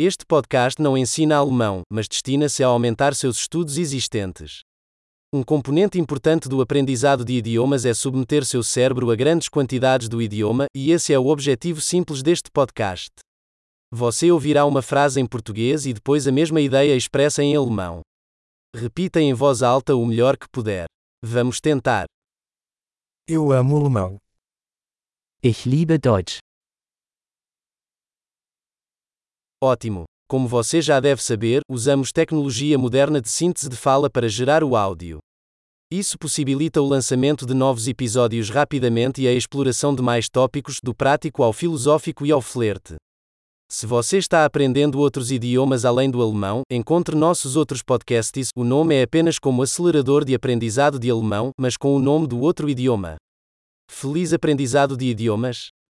Este podcast não ensina alemão, mas destina-se a aumentar seus estudos existentes. Um componente importante do aprendizado de idiomas é submeter seu cérebro a grandes quantidades do idioma, e esse é o objetivo simples deste podcast. Você ouvirá uma frase em português e depois a mesma ideia expressa em alemão. Repita em voz alta o melhor que puder. Vamos tentar. Eu amo alemão. Ich liebe Deutsch. Ótimo! Como você já deve saber, usamos tecnologia moderna de síntese de fala para gerar o áudio. Isso possibilita o lançamento de novos episódios rapidamente e a exploração de mais tópicos, do prático ao filosófico e ao flerte. Se você está aprendendo outros idiomas além do alemão, encontre nossos outros podcasts. O nome é apenas como acelerador de aprendizado de alemão, mas com o nome do outro idioma. Feliz aprendizado de idiomas!